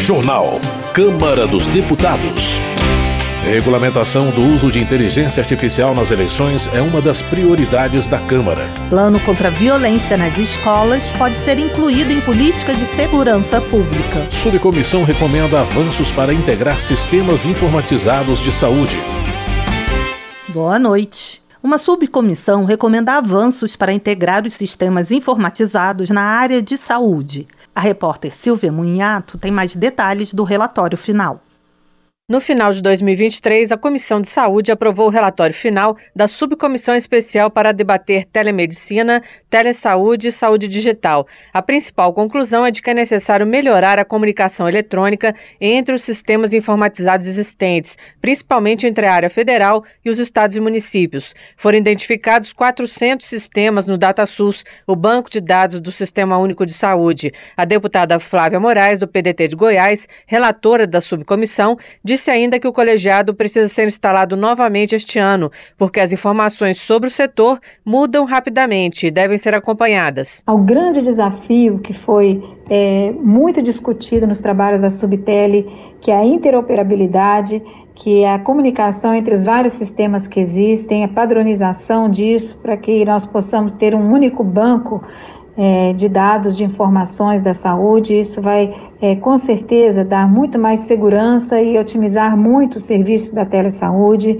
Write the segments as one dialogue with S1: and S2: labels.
S1: Jornal. Câmara dos Deputados. Regulamentação do uso de inteligência artificial nas eleições é uma das prioridades da Câmara.
S2: Plano contra a violência nas escolas pode ser incluído em política de segurança pública.
S1: Subcomissão recomenda avanços para integrar sistemas informatizados de saúde.
S2: Boa noite. Uma subcomissão recomenda avanços para integrar os sistemas informatizados na área de saúde. A repórter Silvia Munhato tem mais detalhes do relatório final.
S3: No final de 2023, a Comissão de Saúde aprovou o relatório final da Subcomissão Especial para debater telemedicina, telesaúde e saúde digital. A principal conclusão é de que é necessário melhorar a comunicação eletrônica entre os sistemas informatizados existentes, principalmente entre a área federal e os estados e municípios. Foram identificados 400 sistemas no DataSUS, o banco de dados do Sistema Único de Saúde. A deputada Flávia Moraes, do PDT de Goiás, relatora da subcomissão, disse Disse ainda que o colegiado precisa ser instalado novamente este ano, porque as informações sobre o setor mudam rapidamente e devem ser acompanhadas.
S4: Ao grande desafio que foi é, muito discutido nos trabalhos da Subtele, que é a interoperabilidade, que é a comunicação entre os vários sistemas que existem, a padronização disso, para que nós possamos ter um único banco é, de dados, de informações da saúde. Isso vai, é, com certeza, dar muito mais segurança e otimizar muito o serviço da telesaúde.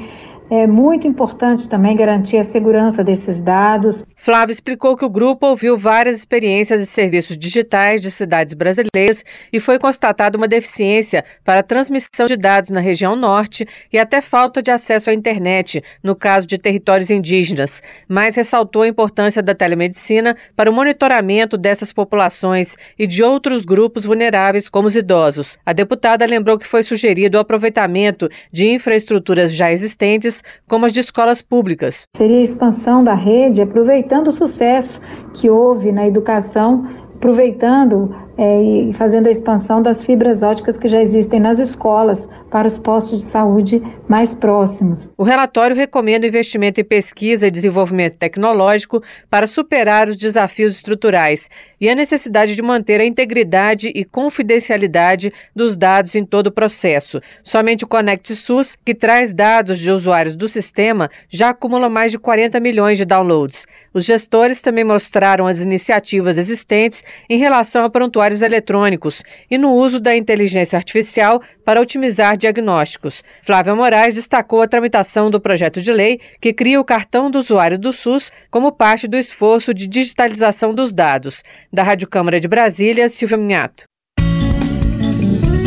S4: É muito importante também garantir a segurança desses dados.
S3: Flávio explicou que o grupo ouviu várias experiências e serviços digitais de cidades brasileiras e foi constatada uma deficiência para a transmissão de dados na região norte e até falta de acesso à internet, no caso de territórios indígenas, mas ressaltou a importância da telemedicina para o monitoramento dessas populações e de outros grupos vulneráveis, como os idosos. A deputada lembrou que foi sugerido o aproveitamento de infraestruturas já existentes como as de escolas públicas.
S4: Seria a expansão da rede, aproveitando o sucesso que houve na educação, aproveitando é, e fazendo a expansão das fibras óticas que já existem nas escolas para os postos de saúde mais próximos.
S3: O relatório recomenda investimento em pesquisa e desenvolvimento tecnológico para superar os desafios estruturais e a necessidade de manter a integridade e confidencialidade dos dados em todo o processo. Somente o Conect SUS, que traz dados de usuários do sistema, já acumula mais de 40 milhões de downloads. Os gestores também mostraram as iniciativas existentes em relação a prontuário usuários eletrônicos e no uso da inteligência artificial para otimizar diagnósticos. Flávia Moraes destacou a tramitação do projeto de lei que cria o cartão do usuário do SUS como parte do esforço de digitalização dos dados. Da Rádio Câmara de Brasília, Silvia Minhato.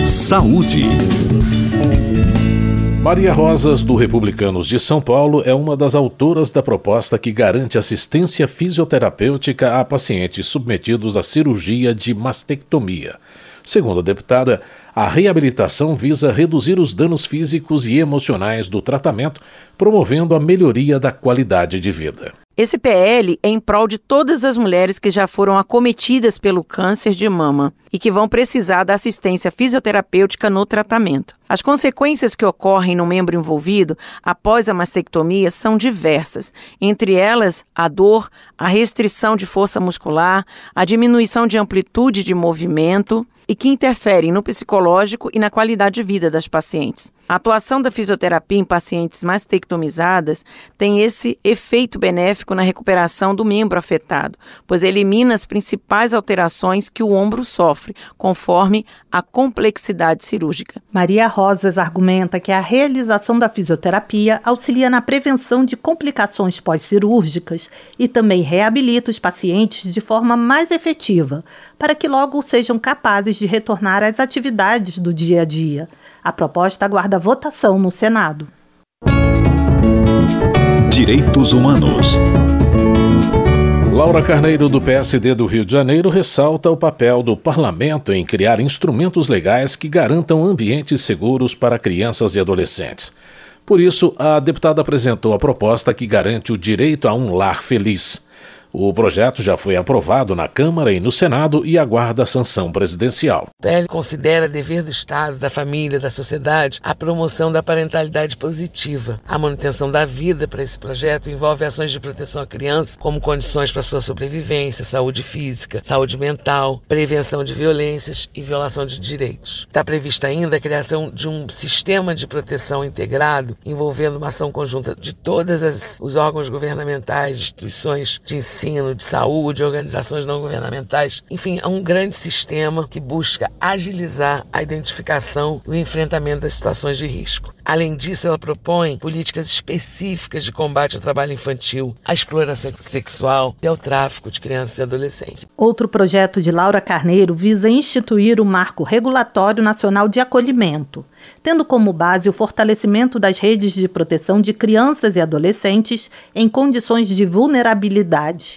S1: Saúde. Maria Rosas, do Republicanos de São Paulo, é uma das autoras da proposta que garante assistência fisioterapêutica a pacientes submetidos à cirurgia de mastectomia. Segundo a deputada, a reabilitação visa reduzir os danos físicos e emocionais do tratamento, promovendo a melhoria da qualidade de vida.
S5: Esse PL é em prol de todas as mulheres que já foram acometidas pelo câncer de mama e que vão precisar da assistência fisioterapêutica no tratamento. As consequências que ocorrem no membro envolvido após a mastectomia são diversas, entre elas a dor, a restrição de força muscular, a diminuição de amplitude de movimento, e que interferem no psicológico e na qualidade de vida das pacientes. A atuação da fisioterapia em pacientes mastectomizadas tem esse efeito benéfico na recuperação do membro afetado, pois elimina as principais alterações que o ombro sofre, conforme a complexidade cirúrgica.
S2: Maria Rosas argumenta que a realização da fisioterapia auxilia na prevenção de complicações pós-cirúrgicas e também reabilita os pacientes de forma mais efetiva, para que logo sejam capazes de retornar às atividades do dia a dia. A proposta aguarda votação no Senado.
S1: Direitos Humanos. Laura Carneiro, do PSD do Rio de Janeiro, ressalta o papel do parlamento em criar instrumentos legais que garantam ambientes seguros para crianças e adolescentes. Por isso, a deputada apresentou a proposta que garante o direito a um lar feliz. O projeto já foi aprovado na Câmara e no Senado e aguarda a sanção presidencial.
S6: O PL considera dever do Estado, da família, da sociedade a promoção da parentalidade positiva. A manutenção da vida para esse projeto envolve ações de proteção à criança, como condições para sua sobrevivência, saúde física, saúde mental, prevenção de violências e violação de direitos. Está prevista ainda a criação de um sistema de proteção integrado envolvendo uma ação conjunta de todos os órgãos governamentais, instituições de ensino ensino, de saúde, organizações não governamentais. Enfim, é um grande sistema que busca agilizar a identificação e o enfrentamento das situações de risco. Além disso, ela propõe políticas específicas de combate ao trabalho infantil, à exploração sexual e ao tráfico de crianças e adolescentes.
S2: Outro projeto de Laura Carneiro visa instituir o Marco Regulatório Nacional de Acolhimento, tendo como base o fortalecimento das redes de proteção de crianças e adolescentes em condições de vulnerabilidade.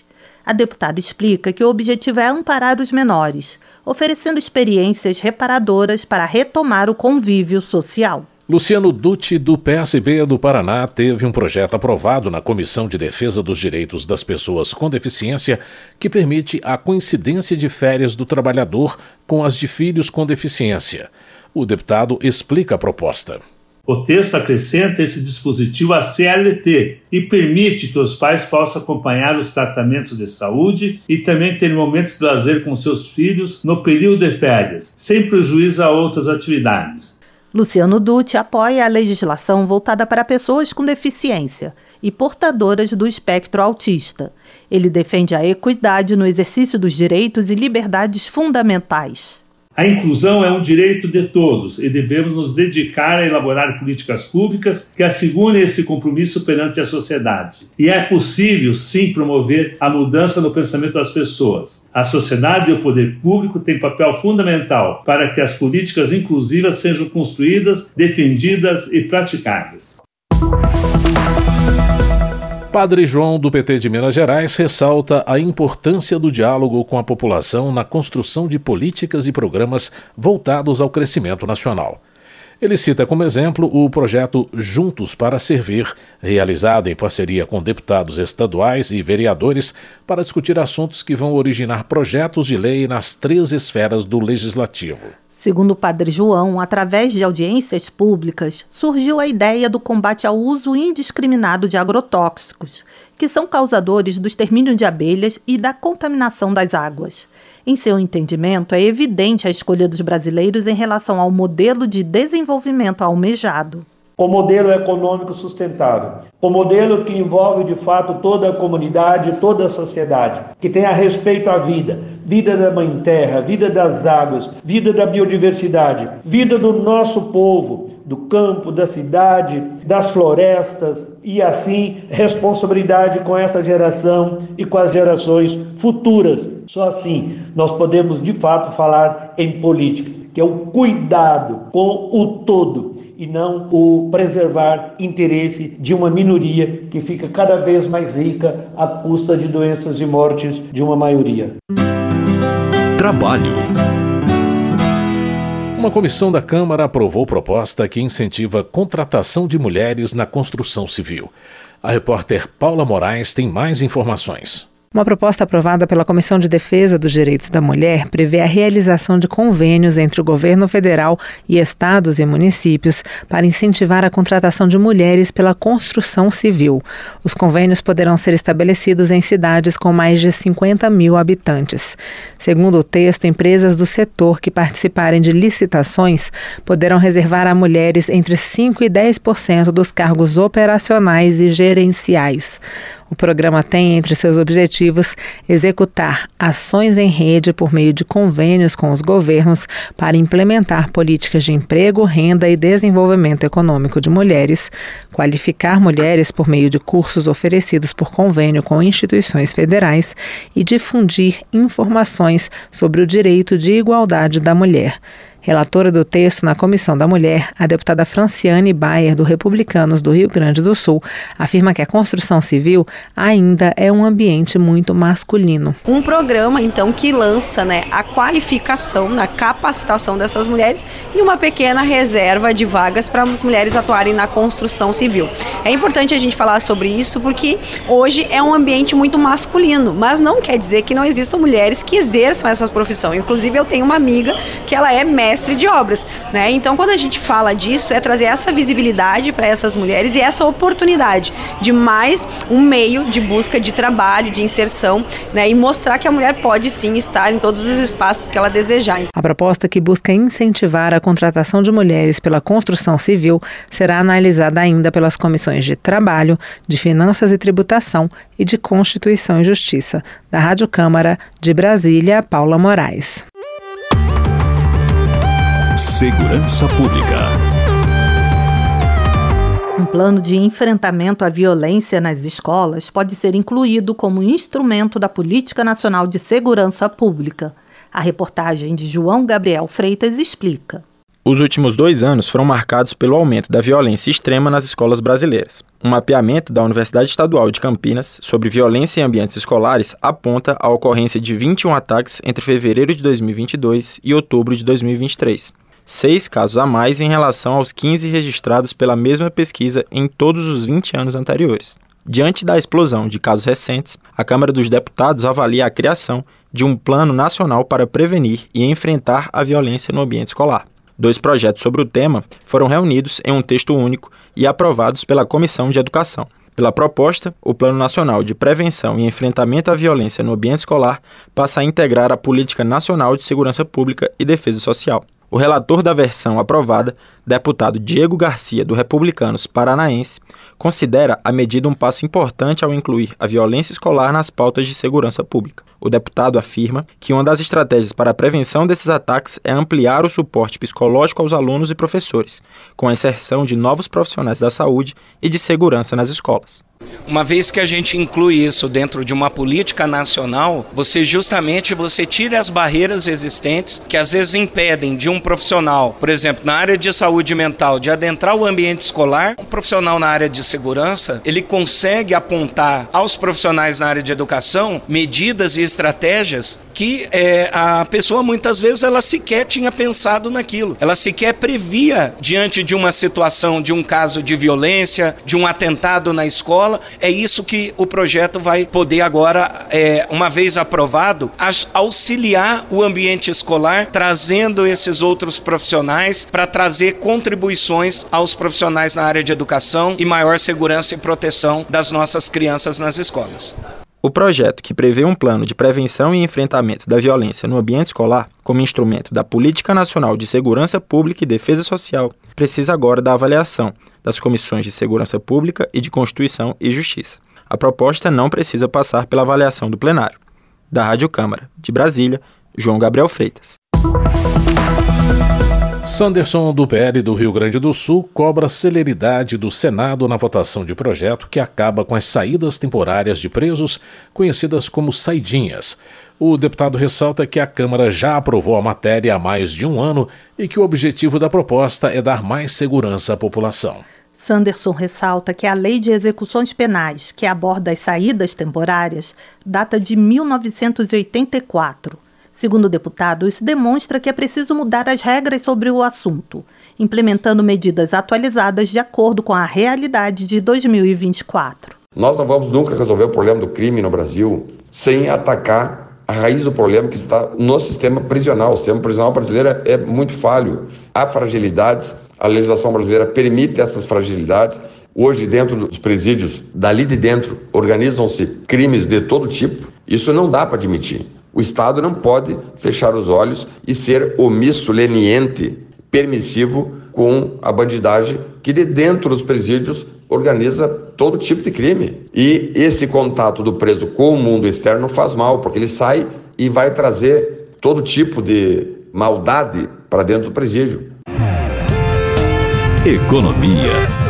S2: A deputada explica que o objetivo é amparar os menores, oferecendo experiências reparadoras para retomar o convívio social.
S1: Luciano Dutti, do PSB do Paraná, teve um projeto aprovado na Comissão de Defesa dos Direitos das Pessoas com Deficiência que permite a coincidência de férias do trabalhador com as de filhos com deficiência. O deputado explica a proposta.
S7: O texto acrescenta esse dispositivo à CLT e permite que os pais possam acompanhar os tratamentos de saúde e também ter momentos de lazer com seus filhos no período de férias, sem prejuízo a outras atividades.
S2: Luciano Dutti apoia a legislação voltada para pessoas com deficiência e portadoras do espectro autista. Ele defende a equidade no exercício dos direitos e liberdades fundamentais.
S7: A inclusão é um direito de todos e devemos nos dedicar a elaborar políticas públicas que assegurem esse compromisso perante a sociedade. E é possível, sim, promover a mudança no pensamento das pessoas. A sociedade e o poder público têm papel fundamental para que as políticas inclusivas sejam construídas, defendidas e praticadas.
S1: Padre João, do PT de Minas Gerais, ressalta a importância do diálogo com a população na construção de políticas e programas voltados ao crescimento nacional. Ele cita como exemplo o projeto Juntos para Servir, realizado em parceria com deputados estaduais e vereadores para discutir assuntos que vão originar projetos de lei nas três esferas do legislativo.
S2: Segundo o padre João, através de audiências públicas, surgiu a ideia do combate ao uso indiscriminado de agrotóxicos, que são causadores do extermínio de abelhas e da contaminação das águas. Em seu entendimento, é evidente a escolha dos brasileiros em relação ao modelo de desenvolvimento almejado
S8: com modelo econômico sustentável, com modelo que envolve de fato toda a comunidade, toda a sociedade, que tenha respeito à vida, vida da mãe terra, vida das águas, vida da biodiversidade, vida do nosso povo, do campo, da cidade, das florestas e assim responsabilidade com essa geração e com as gerações futuras. Só assim nós podemos de fato falar em política, que é o cuidado com o todo e não o preservar interesse de uma minoria que fica cada vez mais rica à custa de doenças e mortes de uma maioria.
S1: Trabalho. Uma comissão da Câmara aprovou proposta que incentiva a contratação de mulheres na construção civil. A repórter Paula Moraes tem mais informações.
S9: Uma proposta aprovada pela Comissão de Defesa dos Direitos da Mulher prevê a realização de convênios entre o governo federal e estados e municípios para incentivar a contratação de mulheres pela construção civil. Os convênios poderão ser estabelecidos em cidades com mais de 50 mil habitantes. Segundo o texto, empresas do setor que participarem de licitações poderão reservar a mulheres entre 5% e 10% dos cargos operacionais e gerenciais. O programa tem entre seus objetivos executar ações em rede por meio de convênios com os governos para implementar políticas de emprego, renda e desenvolvimento econômico de mulheres, qualificar mulheres por meio de cursos oferecidos por convênio com instituições federais e difundir informações sobre o direito de igualdade da mulher
S10: Relatora do texto na Comissão da Mulher, a deputada Franciane Bayer, do Republicanos do Rio Grande do Sul, afirma que a construção civil ainda é um ambiente muito masculino.
S11: Um programa, então, que lança né, a qualificação, na capacitação dessas mulheres e uma pequena reserva de vagas para as mulheres atuarem na construção civil. É importante a gente falar sobre isso porque hoje é um ambiente muito masculino, mas não quer dizer que não existam mulheres que exerçam essa profissão. Inclusive, eu tenho uma amiga que ela é mestre de obras, né? Então, quando a gente fala disso, é trazer essa visibilidade para essas mulheres e essa oportunidade de mais um meio de busca de trabalho, de inserção, né? E mostrar que a mulher pode sim estar em todos os espaços que ela desejar.
S10: A proposta que busca incentivar a contratação de mulheres pela construção civil será analisada ainda pelas comissões de Trabalho, de Finanças e Tributação e de Constituição e Justiça. Da Rádio Câmara de Brasília, Paula Moraes.
S1: Segurança Pública.
S2: Um plano de enfrentamento à violência nas escolas pode ser incluído como instrumento da Política Nacional de Segurança Pública. A reportagem de João Gabriel Freitas explica.
S9: Os últimos dois anos foram marcados pelo aumento da violência extrema nas escolas brasileiras. Um mapeamento da Universidade Estadual de Campinas sobre violência em ambientes escolares aponta a ocorrência de 21 ataques entre fevereiro de 2022 e outubro de 2023. Seis casos a mais em relação aos 15 registrados pela mesma pesquisa em todos os 20 anos anteriores. Diante da explosão de casos recentes, a Câmara dos Deputados avalia a criação de um plano nacional para prevenir e enfrentar a violência no ambiente escolar. Dois projetos sobre o tema foram reunidos em um texto único e aprovados pela Comissão de Educação. Pela proposta, o Plano Nacional de Prevenção e Enfrentamento à Violência no Ambiente Escolar passa a integrar a Política Nacional de Segurança Pública e Defesa Social. O relator da versão aprovada, deputado Diego Garcia, do Republicanos Paranaense, considera a medida um passo importante ao incluir a violência escolar nas pautas de segurança pública. O deputado afirma que uma das estratégias para a prevenção desses ataques é ampliar o suporte psicológico aos alunos e professores, com a inserção de novos profissionais da saúde e de segurança nas escolas.
S7: Uma vez que a gente inclui isso dentro de uma política nacional, você justamente você tira as barreiras existentes que às vezes impedem de um profissional, por exemplo, na área de saúde mental, de adentrar o ambiente escolar. Um profissional na área de segurança, ele consegue apontar aos profissionais na área de educação medidas e estratégias que é, a pessoa muitas vezes ela sequer tinha pensado naquilo. Ela sequer previa diante de uma situação, de um caso de violência, de um atentado na escola. É isso que o projeto vai poder agora, é, uma vez aprovado, auxiliar o ambiente escolar, trazendo esses outros profissionais para trazer contribuições aos profissionais na área de educação e maior segurança e proteção das nossas crianças nas escolas.
S9: O projeto, que prevê um plano de prevenção e enfrentamento da violência no ambiente escolar, como instrumento da Política Nacional de Segurança Pública e Defesa Social, precisa agora da avaliação das Comissões de Segurança Pública e de Constituição e Justiça. A proposta não precisa passar pela avaliação do plenário. Da Rádio Câmara, de Brasília, João Gabriel Freitas.
S1: Sanderson, do PL do Rio Grande do Sul, cobra celeridade do Senado na votação de projeto que acaba com as saídas temporárias de presos, conhecidas como saidinhas. O deputado ressalta que a Câmara já aprovou a matéria há mais de um ano e que o objetivo da proposta é dar mais segurança à população.
S2: Sanderson ressalta que a Lei de Execuções Penais, que aborda as saídas temporárias, data de 1984 Segundo o deputado, isso demonstra que é preciso mudar as regras sobre o assunto, implementando medidas atualizadas de acordo com a realidade de 2024.
S12: Nós não vamos nunca resolver o problema do crime no Brasil sem atacar a raiz do problema que está no sistema prisional. O sistema prisional brasileiro é muito falho. Há fragilidades, a legislação brasileira permite essas fragilidades. Hoje, dentro dos presídios, dali de dentro, organizam-se crimes de todo tipo. Isso não dá para admitir. O Estado não pode fechar os olhos e ser omisso, leniente, permissivo com a bandidagem que de dentro dos presídios organiza todo tipo de crime. E esse contato do preso com o mundo externo faz mal, porque ele sai e vai trazer todo tipo de maldade para dentro do presídio.
S1: Economia.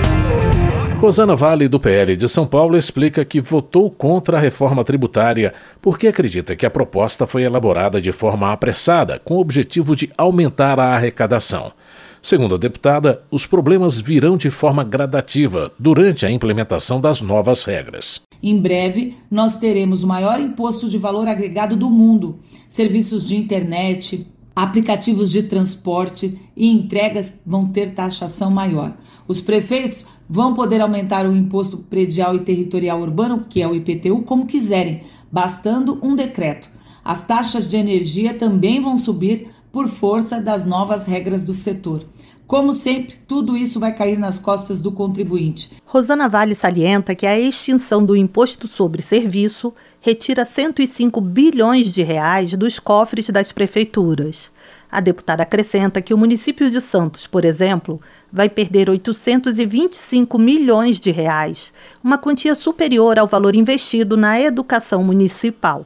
S1: Rosana Vale, do PL de São Paulo, explica que votou contra a reforma tributária porque acredita que a proposta foi elaborada de forma apressada, com o objetivo de aumentar a arrecadação. Segundo a deputada, os problemas virão de forma gradativa durante a implementação das novas regras.
S13: Em breve, nós teremos o maior imposto de valor agregado do mundo, serviços de internet, aplicativos de transporte e entregas vão ter taxação maior. Os prefeitos vão poder aumentar o imposto predial e territorial urbano, que é o IPTU, como quiserem, bastando um decreto. As taxas de energia também vão subir por força das novas regras do setor. Como sempre, tudo isso vai cair nas costas do contribuinte.
S2: Rosana Vale salienta que a extinção do imposto sobre serviço retira 105 bilhões de reais dos cofres das prefeituras. A deputada acrescenta que o município de Santos, por exemplo, vai perder 825 milhões de reais, uma quantia superior ao valor investido na educação municipal.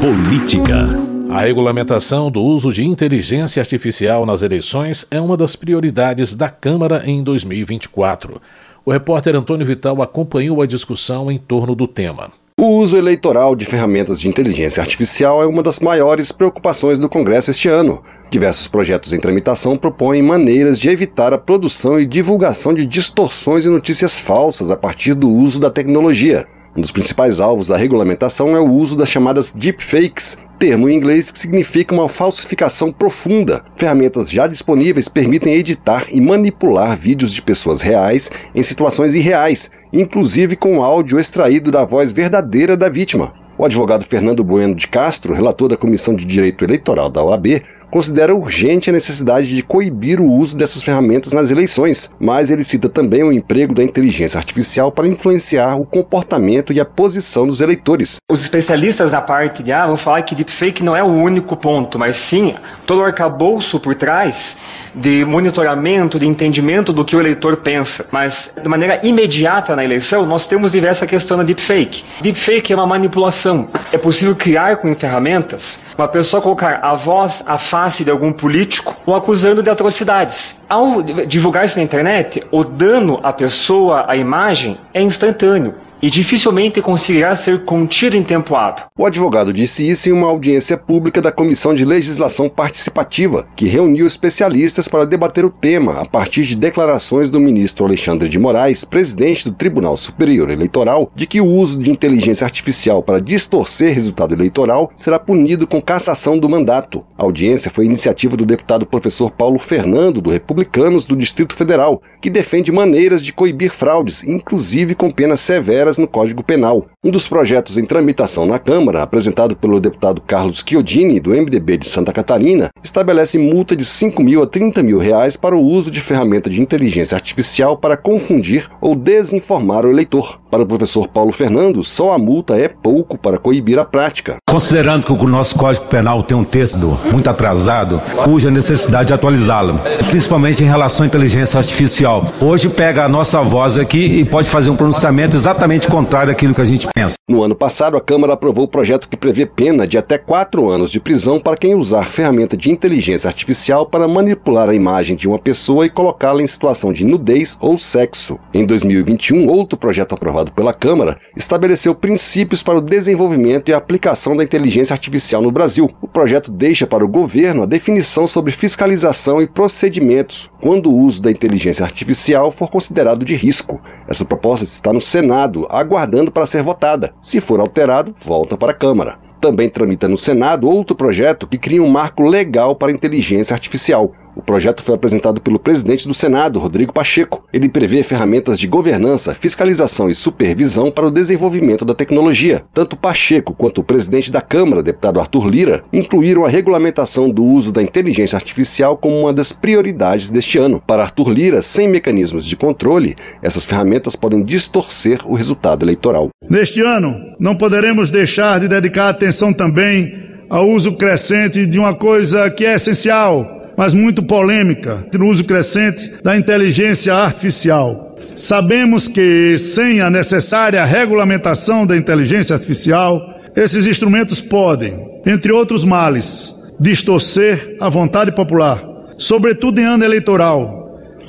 S1: Política. A regulamentação do uso de inteligência artificial nas eleições é uma das prioridades da Câmara em 2024. O repórter Antônio Vital acompanhou a discussão em torno do tema.
S14: O uso eleitoral de ferramentas de inteligência artificial é uma das maiores preocupações do Congresso este ano. Diversos projetos em tramitação propõem maneiras de evitar a produção e divulgação de distorções e notícias falsas a partir do uso da tecnologia. Um dos principais alvos da regulamentação é o uso das chamadas deepfakes, termo em inglês que significa uma falsificação profunda. Ferramentas já disponíveis permitem editar e manipular vídeos de pessoas reais em situações irreais, inclusive com áudio extraído da voz verdadeira da vítima. O advogado Fernando Bueno de Castro, relator da Comissão de Direito Eleitoral da OAB, considera urgente a necessidade de coibir o uso dessas ferramentas nas eleições, mas ele cita também o emprego da inteligência artificial para influenciar o comportamento e a posição dos eleitores.
S15: Os especialistas na parte de ah, vão falar que deepfake não é o único ponto, mas sim todo o arcabouço por trás de monitoramento, de entendimento do que o eleitor pensa. Mas de maneira imediata na eleição, nós temos diversa questão da deepfake. Deepfake é uma manipulação. É possível criar com ferramentas uma pessoa colocar a voz, a face de algum político o acusando de atrocidades. Ao divulgar isso na internet, o dano à pessoa, à imagem, é instantâneo e dificilmente conseguirá ser contido em tempo hábil.
S14: O advogado disse isso em uma audiência pública da Comissão de Legislação Participativa, que reuniu especialistas para debater o tema a partir de declarações do ministro Alexandre de Moraes, presidente do Tribunal Superior Eleitoral, de que o uso de inteligência artificial para distorcer resultado eleitoral será punido com cassação do mandato. A audiência foi iniciativa do deputado professor Paulo Fernando, do Republicanos do Distrito Federal, que defende maneiras de coibir fraudes, inclusive com penas severas no Código Penal. Um dos projetos em tramitação na Câmara, apresentado pelo deputado Carlos Chiodini, do MDB de Santa Catarina, estabelece multa de 5 mil a 30 mil reais para o uso de ferramenta de inteligência artificial para confundir ou desinformar o eleitor. Para o professor Paulo Fernando, só a multa é pouco para coibir a prática.
S16: Considerando que o nosso Código Penal tem um texto muito atrasado, cuja necessidade de atualizá-lo, principalmente em relação à inteligência artificial. Hoje pega a nossa voz aqui e pode fazer um pronunciamento exatamente contrário àquilo que a gente pensa.
S14: No ano passado, a Câmara aprovou o projeto que prevê pena de até quatro anos de prisão para quem usar ferramenta de inteligência artificial para manipular a imagem de uma pessoa e colocá-la em situação de nudez ou sexo. Em 2021, outro projeto aprovado pela Câmara estabeleceu princípios para o desenvolvimento e aplicação da inteligência artificial no Brasil. O projeto deixa para o governo a definição sobre fiscalização e procedimentos quando o uso da inteligência artificial for considerado de risco. Essa proposta está no Senado, aguardando para ser votada. Se for alterado, volta para a Câmara. Também tramita no Senado outro projeto que cria um marco legal para a inteligência artificial. O projeto foi apresentado pelo presidente do Senado, Rodrigo Pacheco. Ele prevê ferramentas de governança, fiscalização e supervisão para o desenvolvimento da tecnologia. Tanto Pacheco quanto o presidente da Câmara, deputado Arthur Lira, incluíram a regulamentação do uso da inteligência artificial como uma das prioridades deste ano. Para Arthur Lira, sem mecanismos de controle, essas ferramentas podem distorcer o resultado eleitoral.
S17: Neste ano, não poderemos deixar de dedicar atenção também ao uso crescente de uma coisa que é essencial mas muito polêmica, no uso crescente da inteligência artificial. Sabemos que, sem a necessária regulamentação da inteligência artificial, esses instrumentos podem, entre outros males, distorcer a vontade popular, sobretudo em ano eleitoral,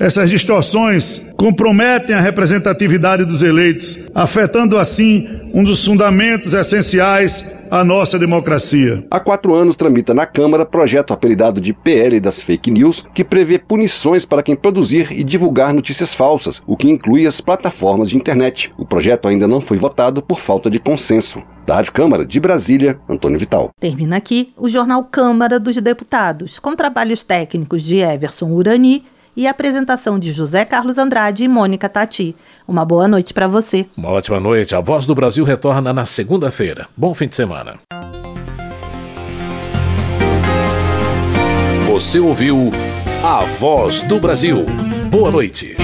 S17: Essas distorções comprometem a representatividade dos eleitos, afetando assim um dos fundamentos essenciais à nossa democracia.
S14: Há quatro anos tramita na Câmara projeto apelidado de PL das Fake News, que prevê punições para quem produzir e divulgar notícias falsas, o que inclui as plataformas de internet. O projeto ainda não foi votado por falta de consenso. Da Rádio Câmara de Brasília, Antônio Vital.
S2: Termina aqui o jornal Câmara dos Deputados, com trabalhos técnicos de Everson Urani e apresentação de José Carlos Andrade e Mônica Tati. Uma boa noite para você.
S1: Uma ótima noite. A Voz do Brasil retorna na segunda-feira. Bom fim de semana. Você ouviu A Voz do Brasil. Boa noite.